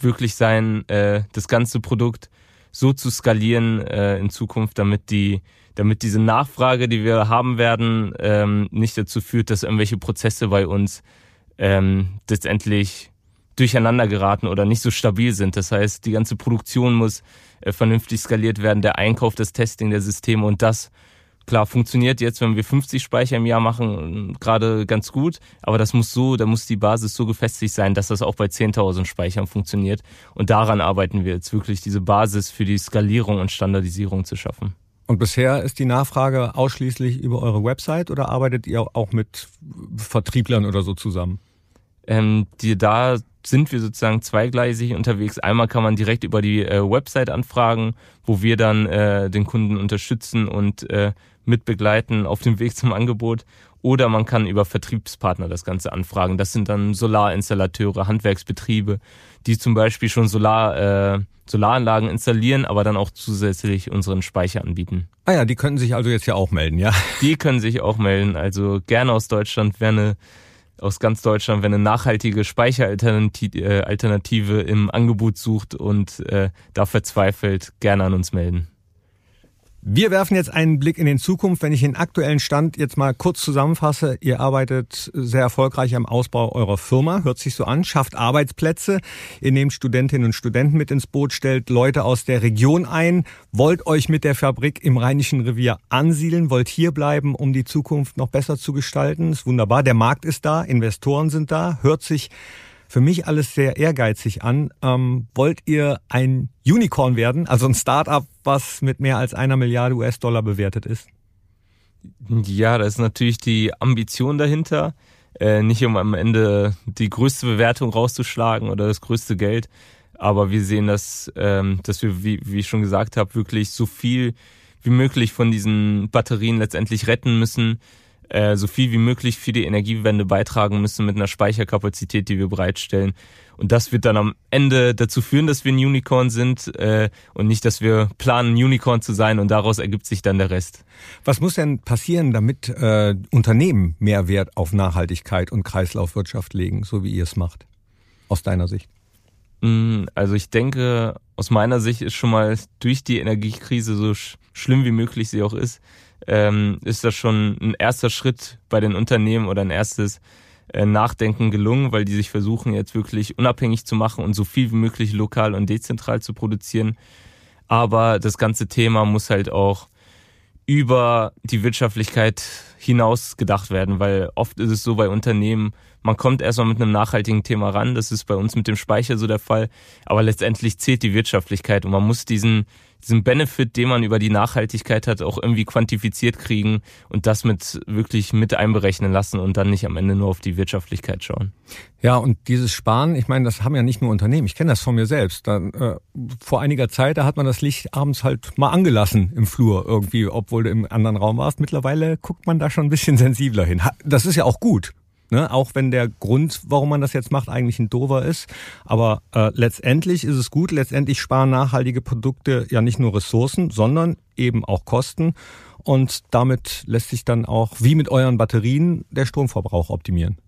wirklich sein, äh, das ganze Produkt so zu skalieren äh, in Zukunft, damit die damit diese Nachfrage, die wir haben werden, ähm, nicht dazu führt, dass irgendwelche Prozesse bei uns ähm, letztendlich durcheinander geraten oder nicht so stabil sind. Das heißt, die ganze Produktion muss äh, vernünftig skaliert werden, der Einkauf, das Testing der Systeme und das klar funktioniert jetzt, wenn wir 50 Speicher im Jahr machen, gerade ganz gut, aber das muss so, da muss die Basis so gefestigt sein, dass das auch bei 10.000 Speichern funktioniert und daran arbeiten wir jetzt wirklich, diese Basis für die Skalierung und Standardisierung zu schaffen. Und bisher ist die Nachfrage ausschließlich über eure Website oder arbeitet ihr auch mit Vertrieblern oder so zusammen? Ähm, die, da sind wir sozusagen zweigleisig unterwegs. Einmal kann man direkt über die äh, Website anfragen, wo wir dann äh, den Kunden unterstützen und äh, mitbegleiten auf dem Weg zum Angebot. Oder man kann über Vertriebspartner das Ganze anfragen. Das sind dann Solarinstallateure, Handwerksbetriebe, die zum Beispiel schon Solar, äh, Solaranlagen installieren, aber dann auch zusätzlich unseren Speicher anbieten. Ah ja, die könnten sich also jetzt ja auch melden, ja? Die können sich auch melden. Also gerne aus Deutschland, wer eine, aus ganz Deutschland, wenn eine nachhaltige Speicheralternative äh, im Angebot sucht und äh, da verzweifelt, gerne an uns melden. Wir werfen jetzt einen Blick in den Zukunft. Wenn ich den aktuellen Stand jetzt mal kurz zusammenfasse, ihr arbeitet sehr erfolgreich am Ausbau eurer Firma, hört sich so an, schafft Arbeitsplätze, ihr nehmt Studentinnen und Studenten mit ins Boot, stellt Leute aus der Region ein, wollt euch mit der Fabrik im Rheinischen Revier ansiedeln, wollt hier bleiben, um die Zukunft noch besser zu gestalten. Ist wunderbar, der Markt ist da, Investoren sind da, hört sich für mich alles sehr ehrgeizig an. Ähm, wollt ihr ein Unicorn werden, also ein Startup, was mit mehr als einer Milliarde US-Dollar bewertet ist? Ja, da ist natürlich die Ambition dahinter. Äh, nicht um am Ende die größte Bewertung rauszuschlagen oder das größte Geld. Aber wir sehen, dass, ähm, dass wir, wie, wie ich schon gesagt habe, wirklich so viel wie möglich von diesen Batterien letztendlich retten müssen äh, so viel wie möglich für die Energiewende beitragen müssen mit einer Speicherkapazität, die wir bereitstellen. Und das wird dann am Ende dazu führen, dass wir ein Unicorn sind äh, und nicht, dass wir planen, ein Unicorn zu sein und daraus ergibt sich dann der Rest. Was muss denn passieren, damit äh, Unternehmen mehr Wert auf Nachhaltigkeit und Kreislaufwirtschaft legen, so wie ihr es macht, aus deiner Sicht? Mm, also ich denke, aus meiner Sicht ist schon mal durch die Energiekrise, so sch schlimm wie möglich sie auch ist, ähm, ist das schon ein erster Schritt bei den Unternehmen oder ein erstes äh, Nachdenken gelungen, weil die sich versuchen jetzt wirklich unabhängig zu machen und so viel wie möglich lokal und dezentral zu produzieren. Aber das ganze Thema muss halt auch über die Wirtschaftlichkeit hinaus gedacht werden, weil oft ist es so bei Unternehmen, man kommt erstmal mit einem nachhaltigen Thema ran, das ist bei uns mit dem Speicher so der Fall, aber letztendlich zählt die Wirtschaftlichkeit und man muss diesen diesen Benefit, den man über die Nachhaltigkeit hat, auch irgendwie quantifiziert kriegen und das mit wirklich mit einberechnen lassen und dann nicht am Ende nur auf die Wirtschaftlichkeit schauen. Ja, und dieses Sparen, ich meine, das haben ja nicht nur Unternehmen. Ich kenne das von mir selbst. Da, äh, vor einiger Zeit, da hat man das Licht abends halt mal angelassen im Flur irgendwie, obwohl du im anderen Raum warst. Mittlerweile guckt man da schon ein bisschen sensibler hin. Das ist ja auch gut. Ne? Auch wenn der Grund, warum man das jetzt macht, eigentlich ein dover ist. Aber äh, letztendlich ist es gut. Letztendlich sparen nachhaltige Produkte ja nicht nur Ressourcen, sondern eben auch Kosten. Und damit lässt sich dann auch, wie mit euren Batterien, der Stromverbrauch optimieren.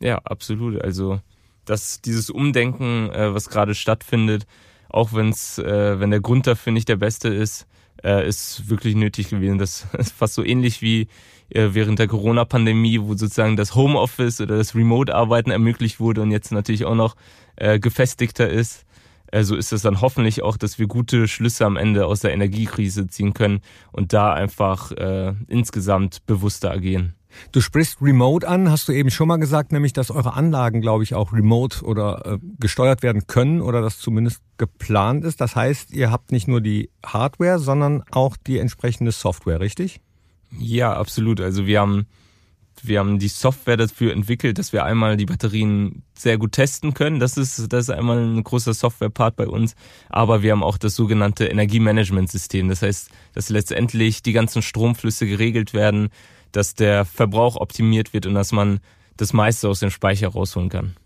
Ja, absolut. Also dass dieses Umdenken, äh, was gerade stattfindet, auch wenn's, äh, wenn der Grund dafür nicht der beste ist, äh, ist wirklich nötig gewesen. Das ist fast so ähnlich wie während der Corona-Pandemie, wo sozusagen das Homeoffice oder das Remote-Arbeiten ermöglicht wurde und jetzt natürlich auch noch äh, gefestigter ist. Äh, so ist es dann hoffentlich auch, dass wir gute Schlüsse am Ende aus der Energiekrise ziehen können und da einfach äh, insgesamt bewusster agieren. Du sprichst Remote an, hast du eben schon mal gesagt, nämlich dass eure Anlagen, glaube ich, auch remote oder äh, gesteuert werden können oder das zumindest geplant ist. Das heißt, ihr habt nicht nur die Hardware, sondern auch die entsprechende Software, richtig? Ja, absolut. Also wir haben wir haben die Software dafür entwickelt, dass wir einmal die Batterien sehr gut testen können. Das ist, das ist einmal ein großer Software-Part bei uns. Aber wir haben auch das sogenannte Energiemanagementsystem. Das heißt, dass letztendlich die ganzen Stromflüsse geregelt werden, dass der Verbrauch optimiert wird und dass man das meiste aus dem Speicher rausholen kann.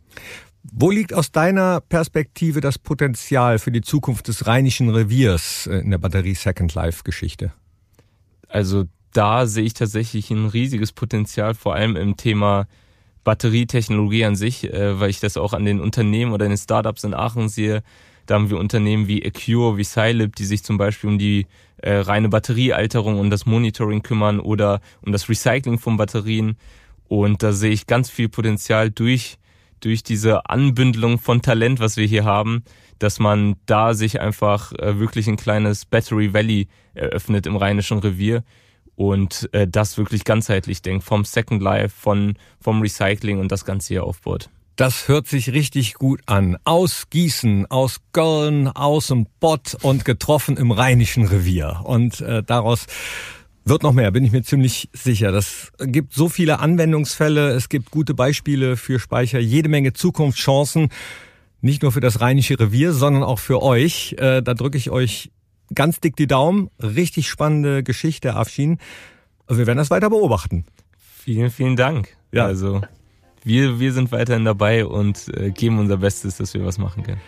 Wo liegt aus deiner Perspektive das Potenzial für die Zukunft des Rheinischen Reviers in der Batterie Second Life Geschichte? Also da sehe ich tatsächlich ein riesiges Potenzial, vor allem im Thema Batterietechnologie an sich, äh, weil ich das auch an den Unternehmen oder den Startups in Aachen sehe. Da haben wir Unternehmen wie Acure, wie Scilib, die sich zum Beispiel um die äh, reine Batteriealterung und das Monitoring kümmern oder um das Recycling von Batterien. Und da sehe ich ganz viel Potenzial durch, durch diese Anbündelung von Talent, was wir hier haben, dass man da sich einfach äh, wirklich ein kleines Battery Valley eröffnet im Rheinischen Revier und äh, das wirklich ganzheitlich denkt, vom Second Life, von, vom Recycling und das Ganze hier aufbaut. Das hört sich richtig gut an. Aus Gießen, aus Köln, aus dem Bott und getroffen im Rheinischen Revier. Und äh, daraus wird noch mehr, bin ich mir ziemlich sicher. Das gibt so viele Anwendungsfälle, es gibt gute Beispiele für Speicher, jede Menge Zukunftschancen. Nicht nur für das Rheinische Revier, sondern auch für euch. Äh, da drücke ich euch ganz dick die Daumen. Richtig spannende Geschichte, Afshin. Wir werden das weiter beobachten. Vielen, vielen Dank. Ja. Also wir, wir sind weiterhin dabei und äh, geben unser Bestes, dass wir was machen können.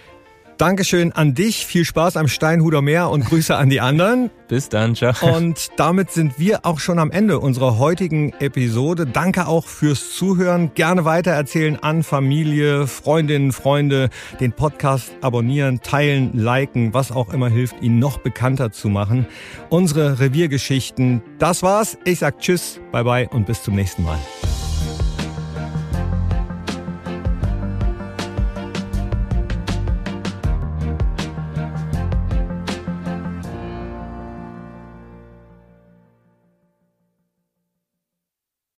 Dankeschön an dich, viel Spaß am Steinhuder Meer und Grüße an die anderen. Bis dann, ciao. Und damit sind wir auch schon am Ende unserer heutigen Episode. Danke auch fürs Zuhören. Gerne weitererzählen an Familie, Freundinnen, Freunde, den Podcast abonnieren, teilen, liken, was auch immer hilft, ihn noch bekannter zu machen. Unsere Reviergeschichten, das war's. Ich sag Tschüss, bye bye und bis zum nächsten Mal.